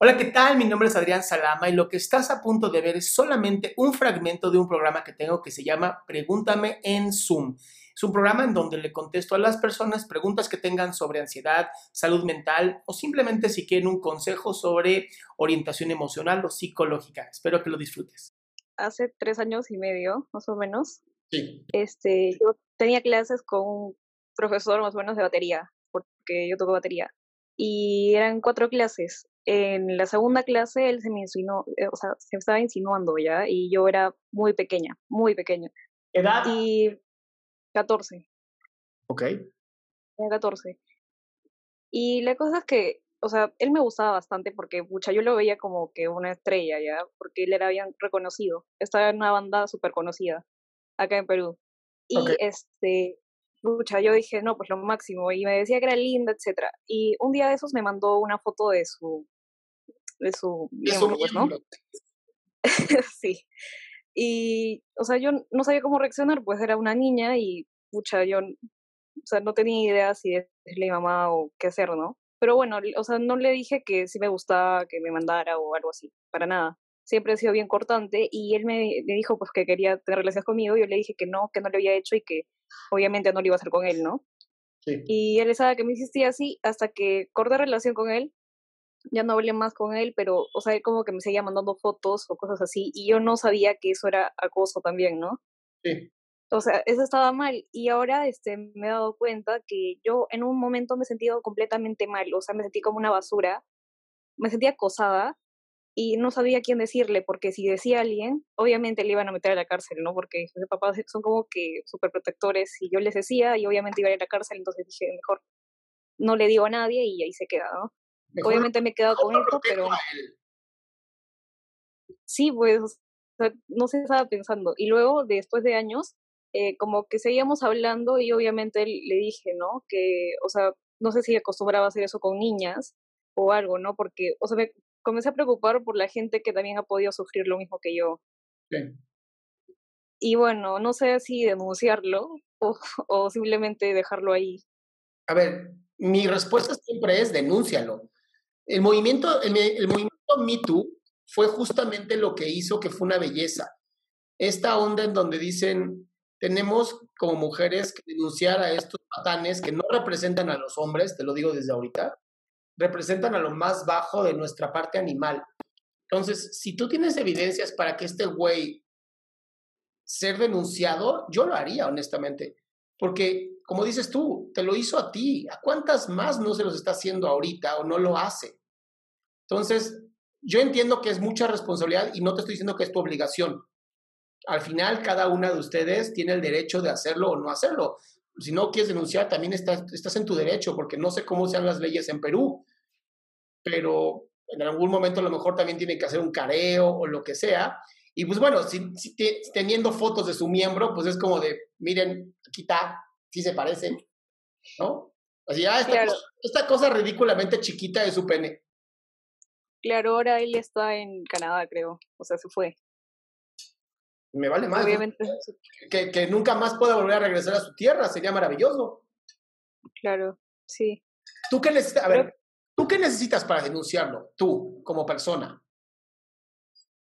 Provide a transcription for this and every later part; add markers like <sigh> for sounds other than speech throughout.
Hola, ¿qué tal? Mi nombre es Adrián Salama y lo que estás a punto de ver es solamente un fragmento de un programa que tengo que se llama Pregúntame en Zoom. Es un programa en donde le contesto a las personas preguntas que tengan sobre ansiedad, salud mental o simplemente si quieren un consejo sobre orientación emocional o psicológica. Espero que lo disfrutes. Hace tres años y medio, más o menos, Sí. este, yo tenía clases con un profesor más o menos de batería, porque yo toco batería. Y eran cuatro clases en la segunda clase él se me insinuó, eh, o sea, se estaba insinuando ya, y yo era muy pequeña, muy pequeña. ¿Edad? Y 14. Ok. Era 14. Y la cosa es que, o sea, él me gustaba bastante porque, pucha, yo lo veía como que una estrella, ¿ya? Porque él era bien reconocido. Estaba en una banda súper conocida acá en Perú. Y este, pucha, yo dije, no, pues lo máximo. Y me decía que era linda, etcétera. Y un día de esos me mandó una foto de su, de su De su miembro, pues, ¿no? <laughs> sí. Y, o sea, yo no sabía cómo reaccionar, pues era una niña y, pucha, yo, o sea, no tenía idea si a mi mamá o qué hacer, ¿no? Pero bueno, o sea, no le dije que sí me gustaba que me mandara o algo así, para nada. Siempre he sido bien cortante y él me, me dijo pues que quería tener relaciones conmigo y yo le dije que no, que no le había hecho y que obviamente no lo iba a hacer con él, ¿no? Sí. Y él sabe que me insistía así hasta que corté relación con él. Ya no hablé más con él, pero, o sea, él como que me seguía mandando fotos o cosas así. Y yo no sabía que eso era acoso también, ¿no? Sí. O sea, eso estaba mal. Y ahora este, me he dado cuenta que yo en un momento me he sentido completamente mal. O sea, me sentí como una basura. Me sentí acosada y no sabía quién decirle, porque si decía a alguien, obviamente le iban a meter a la cárcel, ¿no? Porque sus papás son como que súper protectores y yo les decía y obviamente iba a ir a la cárcel, entonces dije, mejor no le digo a nadie y ahí se queda, ¿no? Mejor- obviamente me he quedado con esto, pero sí, pues, o sea, no se estaba pensando. Y luego, después de años, eh, como que seguíamos hablando y obviamente le dije, ¿no? Que, o sea, no sé si acostumbraba a hacer eso con niñas o algo, ¿no? Porque, o sea, me comencé a preocupar por la gente que también ha podido sufrir lo mismo que yo. Sí. Y bueno, no sé si denunciarlo o, <laughs> o simplemente dejarlo ahí. A ver, mi respuesta siempre es denúncialo. El movimiento, el, movimiento Me Too fue justamente lo que hizo que fue una belleza. Esta onda en donde dicen, tenemos como mujeres que denunciar a estos patanes que no representan a los hombres, te lo digo desde ahorita, representan a lo más bajo de nuestra parte animal. Entonces, si tú tienes evidencias para que este güey ser denunciado, yo lo haría, honestamente. Porque, como dices tú, te lo hizo a ti. ¿A cuántas más no se los está haciendo ahorita o no lo hace? Entonces, yo entiendo que es mucha responsabilidad y no te estoy diciendo que es tu obligación. Al final, cada una de ustedes tiene el derecho de hacerlo o no hacerlo. Si no quieres denunciar, también estás, estás en tu derecho, porque no sé cómo sean las leyes en Perú, pero en algún momento a lo mejor también tiene que hacer un careo o lo que sea. Y pues bueno, si, si te- teniendo fotos de su miembro, pues es como de, miren, aquí está, sí se parecen, ¿no? Así, ah, esta, Claro. cosa, esta cosa ridículamente chiquita de su pene. Claro, ahora él está en Canadá, creo. O sea, se fue. Me vale más. Obviamente, <laughs> Que, que nunca más pueda volver a regresar a su tierra, sería maravilloso. claro, sí. ¿Tú qué necesitas? A Pero- ver, ¿tú qué necesitas para denunciarlo? Tú, como persona.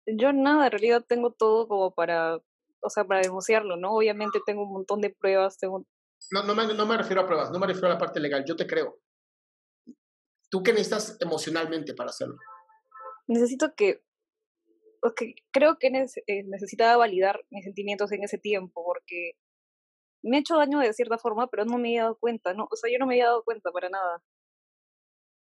Yo nada, en realidad tengo todo como para, o sea, para denunciarlo, ¿no? Obviamente tengo un montón de pruebas, tengo, No, no, me, no me refiero a pruebas, no me refiero a la parte legal, yo te creo. ¿Tú qué necesitas emocionalmente para hacerlo? Necesito que, o que creo que eh, necesitaba validar mis sentimientos en ese tiempo, porque me he hecho daño de cierta forma, pero no me he dado cuenta, ¿no? O sea, yo no me he dado cuenta para nada.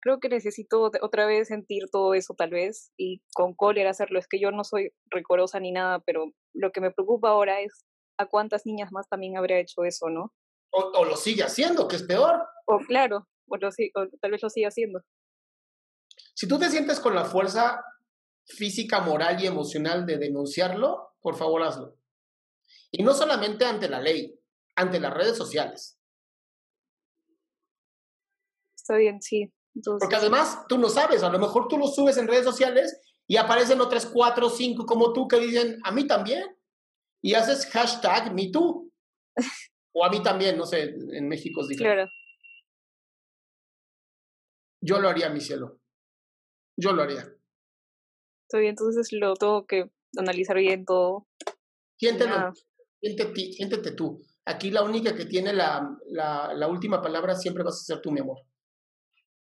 Creo que necesito ot- otra vez sentir todo eso, tal vez, y con cólera hacerlo. Es que yo no soy recorosa ni nada, pero lo que me preocupa ahora es a cuántas niñas más también habría hecho eso, ¿no? O, o lo sigue haciendo, que es peor. O claro, o, lo o tal vez lo siga haciendo. Si tú te sientes con la fuerza física, moral y emocional de denunciarlo, por favor hazlo. Y no solamente ante la ley, ante las redes sociales. Está bien, sí. Entonces, Porque además tú no sabes, a lo mejor tú lo subes en redes sociales y aparecen otras cuatro o cinco como tú que dicen, a mí también. Y haces hashtag MeToo. <laughs> o a mí también, no sé, en México es diferente. claro. Yo lo haría, mi cielo. Yo lo haría. Estoy entonces lo tengo que analizar bien todo. Siéntelo. Siéntete, siéntete tú. Aquí la única que tiene la, la, la última palabra siempre vas a ser tú, mi amor.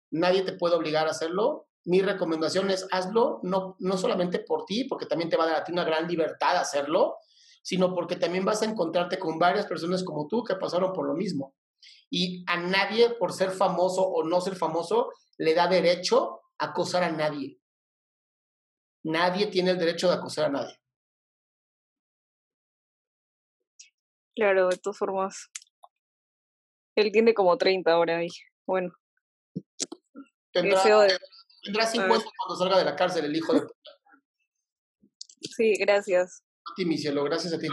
Nadie te puede obligar a hacerlo. Mi recomendación es hazlo, no, no solamente por ti, porque también te va a dar a ti una gran libertad hacerlo, sino porque también vas a encontrarte con varias personas como tú que pasaron por lo mismo. Y a nadie, por ser famoso o no ser famoso, le da derecho acosar a nadie. Nadie tiene el derecho de acosar a nadie. Claro, de todas formas. Él tiene como 30 ahora y bueno. Tendrá, tendrá 50 cuando salga de la cárcel el hijo de Sí, gracias. A ti, mi cielo, gracias a ti.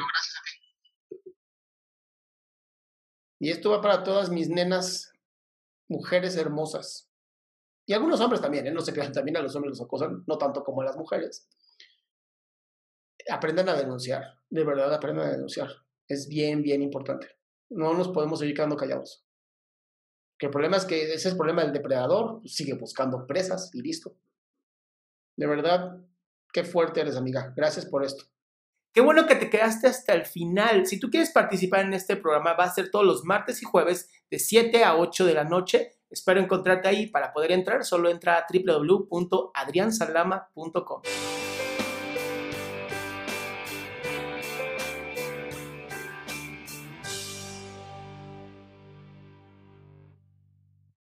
Y esto va para todas mis nenas, mujeres hermosas. Y algunos hombres también, ¿eh? no se <laughs> crean, también a los hombres los acosan, no tanto como a las mujeres. Aprendan a denunciar, de verdad aprendan a denunciar. Es bien, bien importante. No nos podemos seguir quedando callados. Que el problema es que ese es el problema del depredador, sigue buscando presas y listo. De verdad, qué fuerte eres, amiga. Gracias por esto. Qué bueno que te quedaste hasta el final. Si tú quieres participar en este programa, va a ser todos los martes y jueves de 7 a 8 de la noche. Espero encontrarte ahí. Para poder entrar, solo entra a www.adriansalama.com.